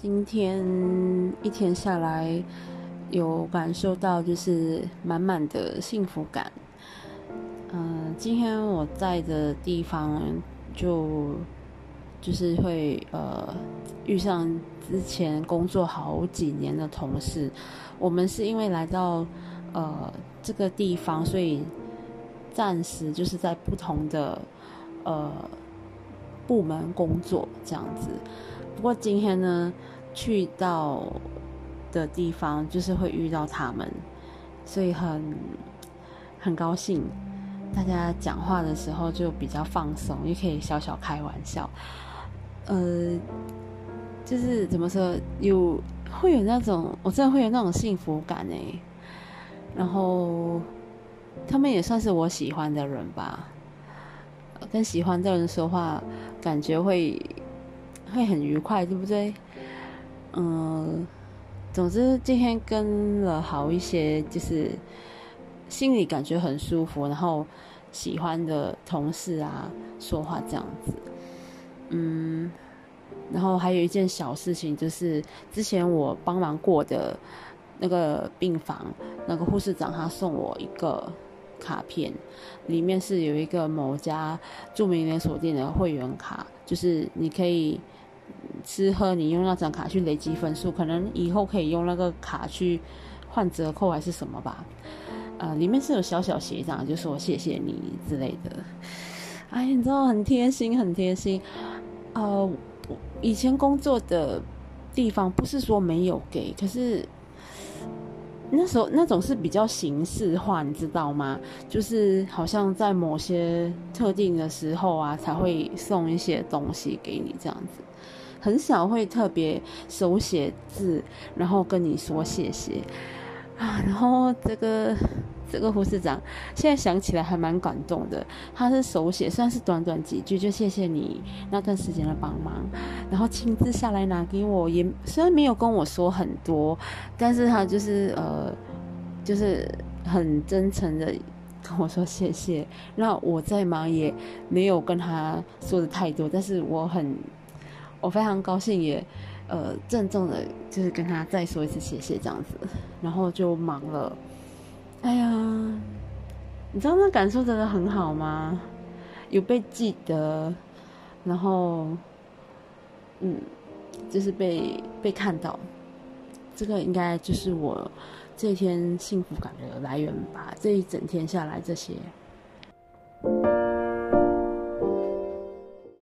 今天一天下来，有感受到就是满满的幸福感。嗯，今天我在的地方就就是会呃遇上之前工作好几年的同事，我们是因为来到呃这个地方，所以暂时就是在不同的呃部门工作这样子。不过今天呢，去到的地方就是会遇到他们，所以很很高兴。大家讲话的时候就比较放松，也可以小小开玩笑。呃，就是怎么说，有会有那种，我真的会有那种幸福感哎。然后他们也算是我喜欢的人吧，跟喜欢的人说话，感觉会。会很愉快，对不对？嗯，总之今天跟了好一些，就是心里感觉很舒服，然后喜欢的同事啊，说话这样子。嗯，然后还有一件小事情，就是之前我帮忙过的那个病房，那个护士长他送我一个卡片，里面是有一个某家著名连锁店的会员卡，就是你可以。吃喝，你用那张卡去累积分数，可能以后可以用那个卡去换折扣还是什么吧。呃，里面是有小小写章，就说谢谢你之类的。哎，你知道很贴心，很贴心。呃，以前工作的地方不是说没有给，可是那时候那种是比较形式化，你知道吗？就是好像在某些特定的时候啊，才会送一些东西给你这样子。很少会特别手写字，然后跟你说谢谢啊。然后这个这个护士长现在想起来还蛮感动的。他是手写，虽然是短短几句，就谢谢你那段时间的帮忙，然后亲自下来拿给我，也虽然没有跟我说很多，但是他就是呃，就是很真诚的跟我说谢谢。那我在忙也没有跟他说的太多，但是我很。我非常高兴，也呃郑重的，就是跟他再说一次谢谢这样子，然后就忙了。哎呀，你知道那感受真的很好吗？有被记得，然后嗯，就是被被看到，这个应该就是我这一天幸福感的来源吧。这一整天下来，这些。